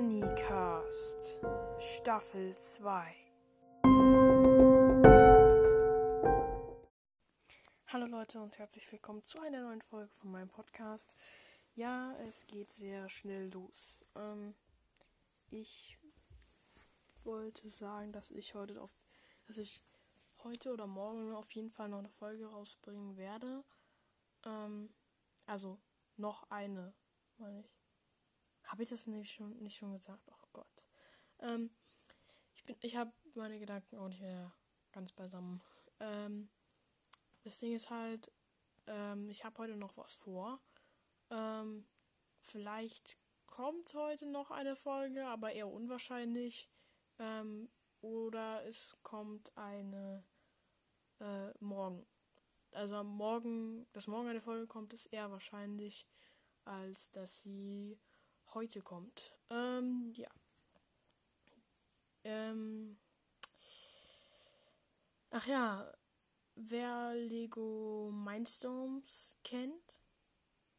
Bonnycast Staffel 2 Hallo Leute und herzlich willkommen zu einer neuen Folge von meinem Podcast. Ja, es geht sehr schnell los. Ähm, ich wollte sagen, dass ich heute auf, dass ich heute oder morgen auf jeden Fall noch eine Folge rausbringen werde. Ähm, also noch eine, meine ich. Habe ich das nicht schon, nicht schon gesagt? Oh Gott. Ähm, ich ich habe meine Gedanken auch nicht mehr ganz beisammen. Ähm, das Ding ist halt, ähm, ich habe heute noch was vor. Ähm, vielleicht kommt heute noch eine Folge, aber eher unwahrscheinlich. Ähm, oder es kommt eine äh, morgen. Also morgen, dass morgen eine Folge kommt, ist eher wahrscheinlich, als dass sie heute kommt. Ähm, ja. Ähm. Ach ja, wer Lego Mindstorms kennt,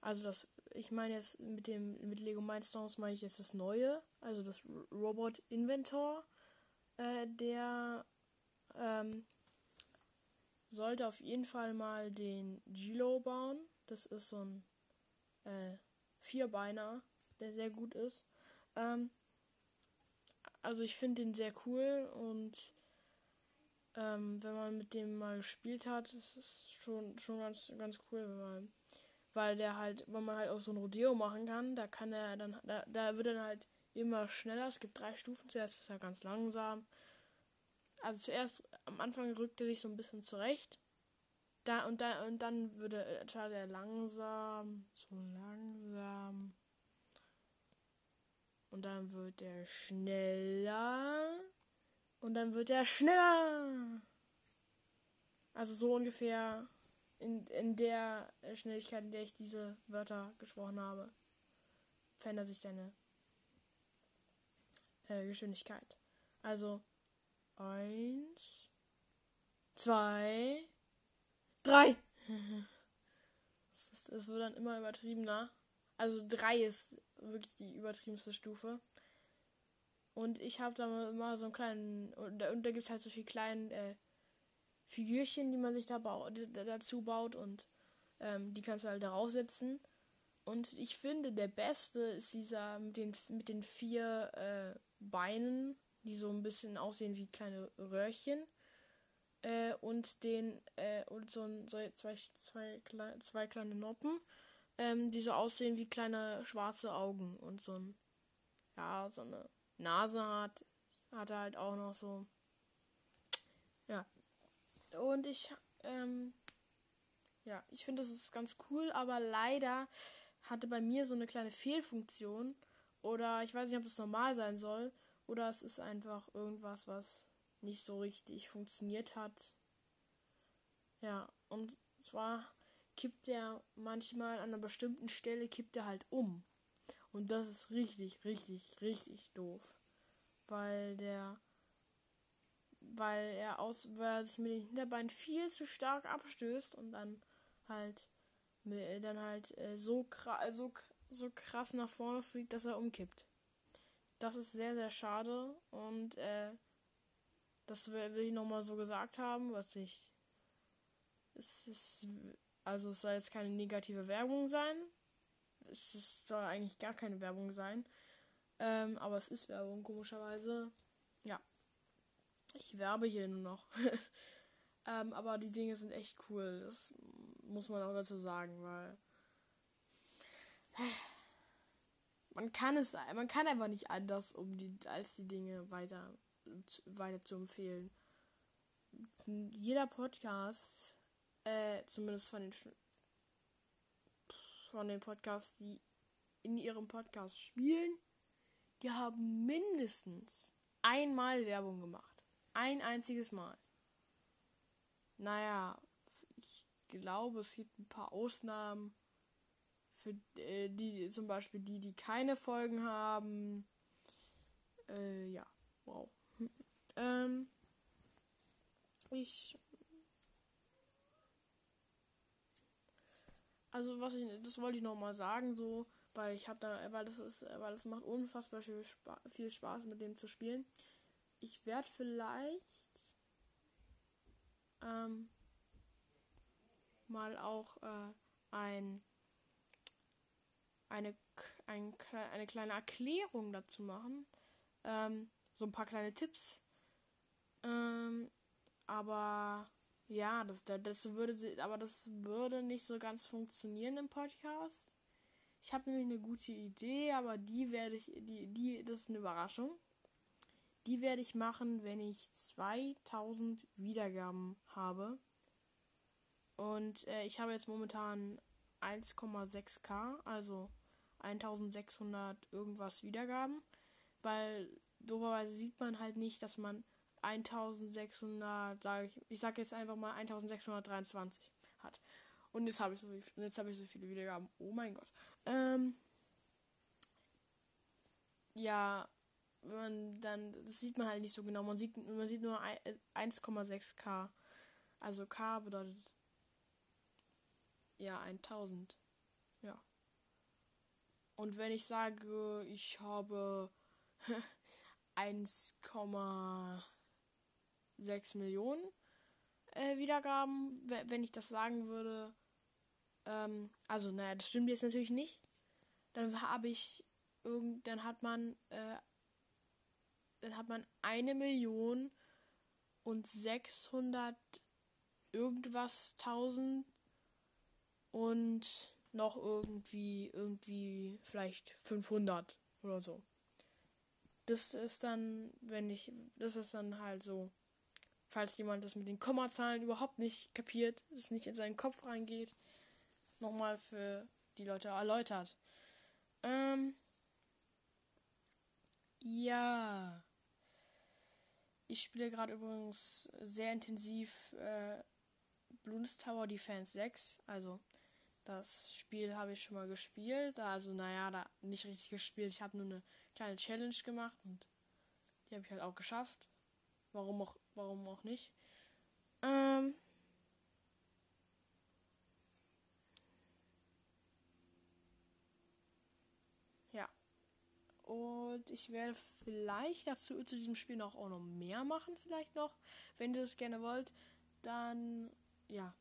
also das, ich meine jetzt mit dem mit Lego Mindstorms meine ich jetzt das neue, also das Robot Inventor, äh, der ähm, sollte auf jeden Fall mal den Gilo bauen. Das ist so ein äh, Vierbeiner, der sehr gut ist. Ähm, also ich finde den sehr cool und ähm, wenn man mit dem mal gespielt hat, ist es schon, schon ganz, ganz cool, wenn man, weil der halt, wenn man halt auch so ein Rodeo machen kann, da kann er dann, da, da wird er halt immer schneller. Es gibt drei Stufen. Zuerst ist er ganz langsam. Also zuerst am Anfang rückt er sich so ein bisschen zurecht. Da und da und dann würde er langsam, so langsam und dann wird er schneller. Und dann wird er schneller. Also so ungefähr in, in der Schnelligkeit, in der ich diese Wörter gesprochen habe, verändert sich deine äh, Geschwindigkeit. Also eins, zwei, drei. Es wird dann immer übertriebener. Also drei ist wirklich die übertriebenste Stufe. Und ich habe da immer so einen kleinen. Und da, da gibt es halt so viele kleine äh, Figürchen, die man sich da baut, dazu baut. Und ähm, die kannst du halt da raussetzen. Und ich finde, der beste ist dieser mit den, mit den vier äh, Beinen, die so ein bisschen aussehen wie kleine Röhrchen. Äh, und den, äh, und so, ein, so zwei, zwei, zwei kleine Noppen ähm, die so aussehen wie kleine schwarze Augen und so ein, ja, so eine Nase hat, hat er halt auch noch so. Ja. Und ich, ähm, ja, ich finde, das ist ganz cool, aber leider hatte bei mir so eine kleine Fehlfunktion. Oder ich weiß nicht, ob das normal sein soll. Oder es ist einfach irgendwas, was nicht so richtig funktioniert hat. Ja, und zwar kippt er manchmal an einer bestimmten Stelle kippt er halt um. Und das ist richtig, richtig, richtig doof. Weil der weil er aus weil er sich mit den Hinterbeinen viel zu stark abstößt und dann halt dann halt äh, so, so, so krass nach vorne fliegt, dass er umkippt. Das ist sehr, sehr schade und äh, das will, will ich nochmal so gesagt haben, was ich. Es ist also es soll jetzt keine negative Werbung sein. Es soll eigentlich gar keine Werbung sein. Ähm, aber es ist Werbung, komischerweise. Ja. Ich werbe hier nur noch. ähm, aber die Dinge sind echt cool. Das muss man auch dazu sagen, weil. Man kann es, man kann einfach nicht anders, um die, als die Dinge weiter, weiter zu empfehlen. Jeder Podcast äh, zumindest von den von den Podcasts, die in ihrem Podcast spielen, die haben mindestens einmal Werbung gemacht. Ein einziges Mal. Naja, ich glaube, es gibt ein paar Ausnahmen. Für äh, die, zum Beispiel die, die keine Folgen haben. Äh, ja, wow. ähm, ich Also was ich, das wollte ich noch mal sagen, so Weil ich habe da, weil das ist, weil das macht unfassbar viel Spaß, viel Spaß mit dem zu spielen. Ich werde vielleicht ähm, mal auch äh, ein, eine, ein, eine kleine Erklärung dazu machen. Ähm, so ein paar kleine Tipps. Ähm, aber ja, das, das würde aber das würde nicht so ganz funktionieren im Podcast. Ich habe nämlich eine gute Idee, aber die werde ich, die, die, das ist eine Überraschung. Die werde ich machen, wenn ich 2000 Wiedergaben habe. Und äh, ich habe jetzt momentan 1,6k, also 1600 irgendwas Wiedergaben. Weil doberweise sieht man halt nicht, dass man 1600, sage ich, ich sage jetzt einfach mal 1623 hat. Und jetzt habe ich so jetzt habe ich so viele Wiedergaben. Oh mein Gott. Ähm, ja, wenn man dann, das sieht man halt nicht so genau. Man sieht, man sieht nur 1,6k. Also K bedeutet ja 1000. Ja. Und wenn ich sage, ich habe 1,6 Millionen äh, Wiedergaben, wenn ich das sagen würde, ähm, also naja, das stimmt jetzt natürlich nicht, dann habe ich irgend, dann hat man äh, dann hat man eine Million und 600 irgendwas tausend und noch irgendwie irgendwie vielleicht 500 oder so. Das ist dann, wenn ich, das ist dann halt so, falls jemand das mit den Kommazahlen überhaupt nicht kapiert, es nicht in seinen Kopf reingeht, nochmal für die Leute erläutert. Ähm, ja. Ich spiele gerade übrigens sehr intensiv äh, Bloons Tower Defense 6. Also das Spiel habe ich schon mal gespielt. Also naja, da nicht richtig gespielt. Ich habe nur eine kleine Challenge gemacht und die habe ich halt auch geschafft. Warum auch, warum auch nicht. Ähm, Und ich werde vielleicht dazu zu diesem Spiel noch auch noch mehr machen, vielleicht noch. Wenn ihr das gerne wollt, dann ja.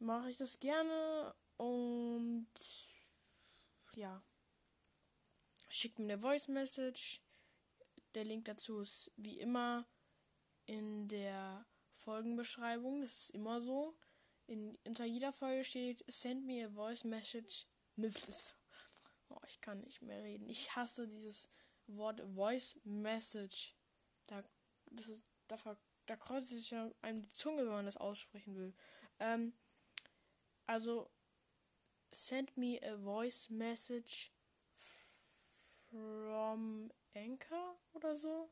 Mache ich das gerne und ja. Schickt mir eine Voice Message. Der Link dazu ist wie immer in der Folgenbeschreibung. Das ist immer so. In, unter jeder Folge steht Send me a voice message Oh, ich kann nicht mehr reden. Ich hasse dieses Wort Voice Message. Da, das ist, da, da kreuzt sich ja einem die Zunge, wenn man das aussprechen will. Ähm, also, send me a voice message from Anchor oder so.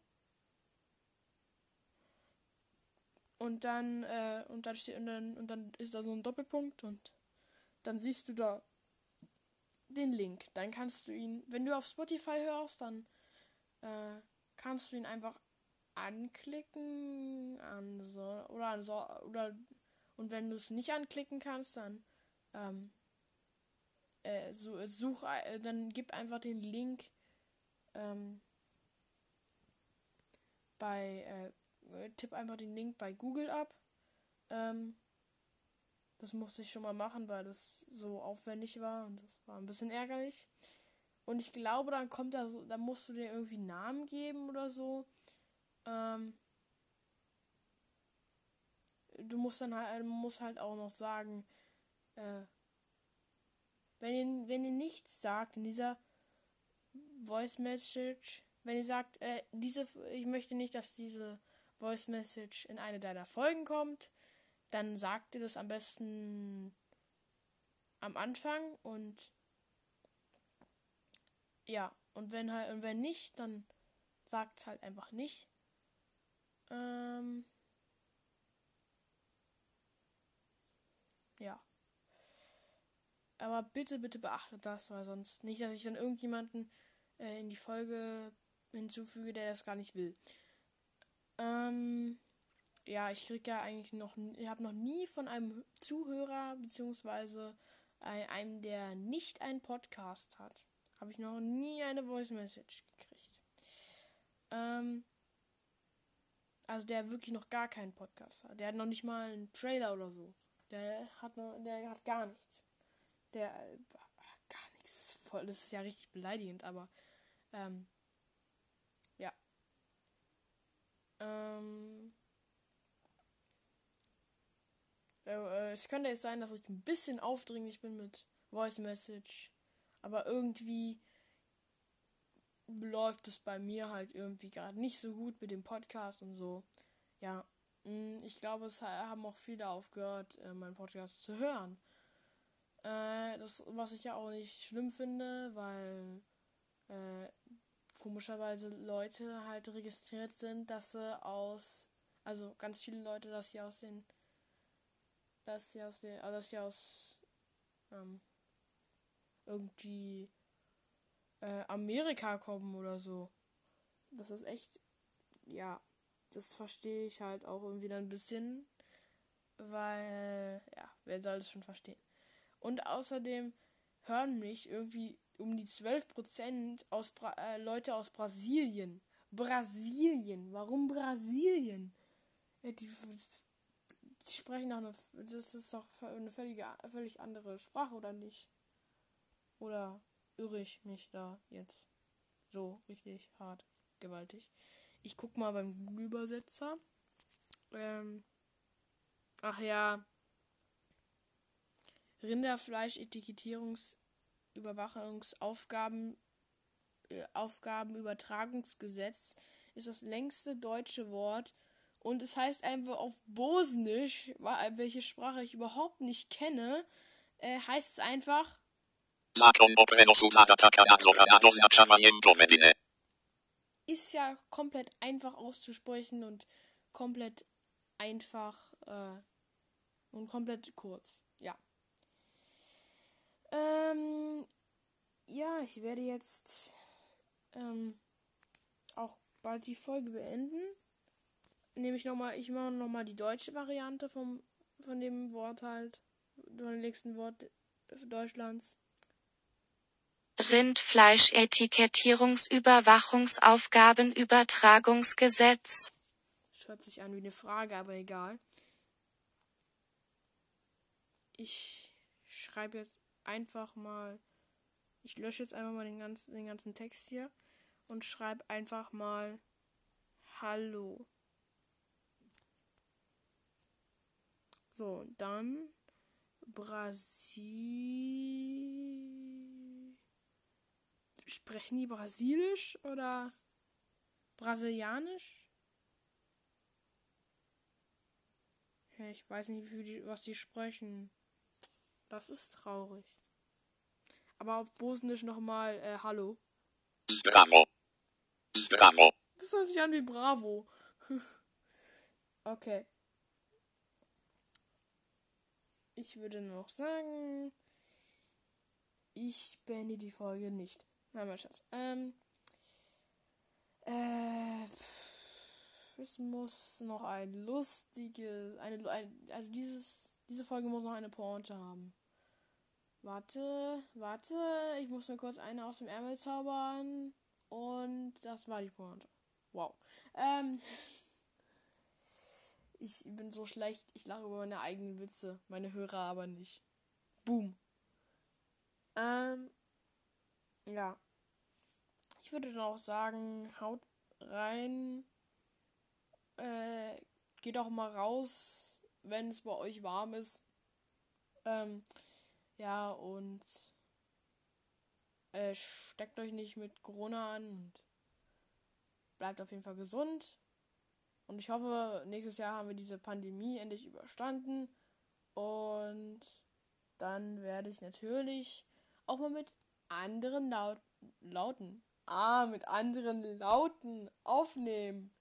Und dann, äh, und dann steht, und dann, und dann ist da so ein Doppelpunkt und dann siehst du da den Link. Dann kannst du ihn, wenn du auf Spotify hörst, dann äh, kannst du ihn einfach anklicken an so, oder an so, oder und wenn du es nicht anklicken kannst, dann ähm, äh, so, such, äh, dann gib einfach den Link ähm, bei äh, tipp einfach den Link bei Google ab. Ähm, das musste ich schon mal machen, weil das so aufwendig war und das war ein bisschen ärgerlich. Und ich glaube, dann kommt da so, da musst du dir irgendwie Namen geben oder so. Ähm, du musst dann halt, musst halt auch noch sagen, äh, wenn ihr, wenn ihr nichts sagt in dieser Voice Message, wenn ihr sagt, äh, diese, ich möchte nicht, dass diese Voice Message in eine deiner Folgen kommt, dann sagt ihr das am besten am Anfang und ja, und wenn halt, und wenn nicht, dann sagt es halt einfach nicht. Ähm, ja. Aber bitte, bitte beachtet das, weil sonst nicht, dass ich dann irgendjemanden äh, in die Folge hinzufüge, der das gar nicht will. Ähm, ja, ich kriege ja eigentlich noch, ich habe noch nie von einem Zuhörer beziehungsweise einem, der nicht einen Podcast hat, habe ich noch nie eine Voice Message gekriegt. Ähm, also der wirklich noch gar keinen Podcast hat. Der hat noch nicht mal einen Trailer oder so. Der hat noch, der hat gar nichts. Der äh, gar nichts. Voll, das ist ja richtig beleidigend, aber ähm, ja. Ähm, äh, äh, es könnte jetzt sein, dass ich ein bisschen aufdringlich bin mit Voice Message, aber irgendwie läuft es bei mir halt irgendwie gerade nicht so gut mit dem Podcast und so. Ja, mm, ich glaube, es haben auch viele aufgehört, äh, meinen Podcast zu hören. Äh, das, was ich ja auch nicht schlimm finde, weil äh, komischerweise Leute halt registriert sind, dass sie aus, also ganz viele Leute, dass sie aus den, dass sie aus den, also dass sie aus ähm, irgendwie äh, Amerika kommen oder so. Das ist echt, ja, das verstehe ich halt auch irgendwie dann ein bisschen, weil, ja, wer soll das schon verstehen? Und außerdem hören mich irgendwie um die 12% aus Bra äh, Leute aus Brasilien. Brasilien. Warum Brasilien? Die, die sprechen doch eine. Das ist doch eine völlige, völlig andere Sprache, oder nicht? Oder irre ich mich da jetzt so richtig hart, gewaltig? Ich guck mal beim Google-Übersetzer. Ähm, ach ja. Rinderfleisch-Etikettierungsüberwachungsaufgaben äh, Aufgabenübertragungsgesetz ist das längste deutsche Wort und es heißt einfach auf Bosnisch, welche Sprache ich überhaupt nicht kenne, äh, heißt es einfach ist ja komplett einfach auszusprechen und komplett einfach äh, und komplett kurz. Ja. Ähm, ja, ich werde jetzt ähm, auch bald die Folge beenden. Nehme ich nochmal, ich mache nochmal die deutsche Variante vom, von dem Wort halt, von dem nächsten Wort Deutschlands. Rindfleischetikettierungsüberwachungsaufgabenübertragungsgesetz. Hört sich an wie eine Frage, aber egal. Ich schreibe jetzt einfach mal. Ich lösche jetzt einfach mal den ganzen, den ganzen Text hier und schreibe einfach mal Hallo. So, dann Brasil. Sprechen die Brasilisch oder Brasilianisch? Ich weiß nicht, die, was die sprechen. Das ist traurig. Aber auf Bosnisch nochmal äh, Hallo. Bravo. Bravo. Das hört sich an wie Bravo. okay. Ich würde noch sagen, ich beende die Folge nicht. Nein, mein Schatz. Ähm, äh, es muss noch ein lustiges, eine, ein, also dieses, diese Folge muss noch eine Pointe haben. Warte, warte, ich muss mir kurz eine aus dem Ärmel zaubern. Und das war die Pointe. Wow. Ähm, ich bin so schlecht, ich lache über meine eigenen Witze, meine Hörer aber nicht. Boom. Ähm, ja. Ich würde dann auch sagen, haut rein. Äh, geht auch mal raus, wenn es bei euch warm ist. Ähm, ja, und äh, steckt euch nicht mit Corona an und bleibt auf jeden Fall gesund. Und ich hoffe, nächstes Jahr haben wir diese Pandemie endlich überstanden. Und dann werde ich natürlich auch mal mit anderen Laut Lauten. Ah, mit anderen Lauten aufnehmen.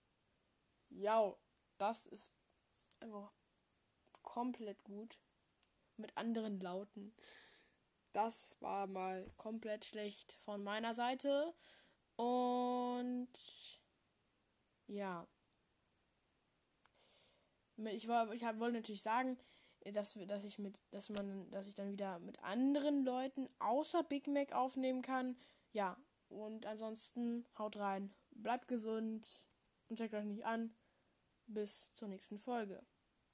Ja, das ist einfach komplett gut. Mit anderen Lauten. Das war mal komplett schlecht von meiner Seite. Und ja. Ich, ich wollte natürlich sagen, dass, dass ich mit, dass man, dass ich dann wieder mit anderen Leuten außer Big Mac aufnehmen kann. Ja, und ansonsten haut rein, bleibt gesund und checkt euch nicht an. Bis zur nächsten Folge.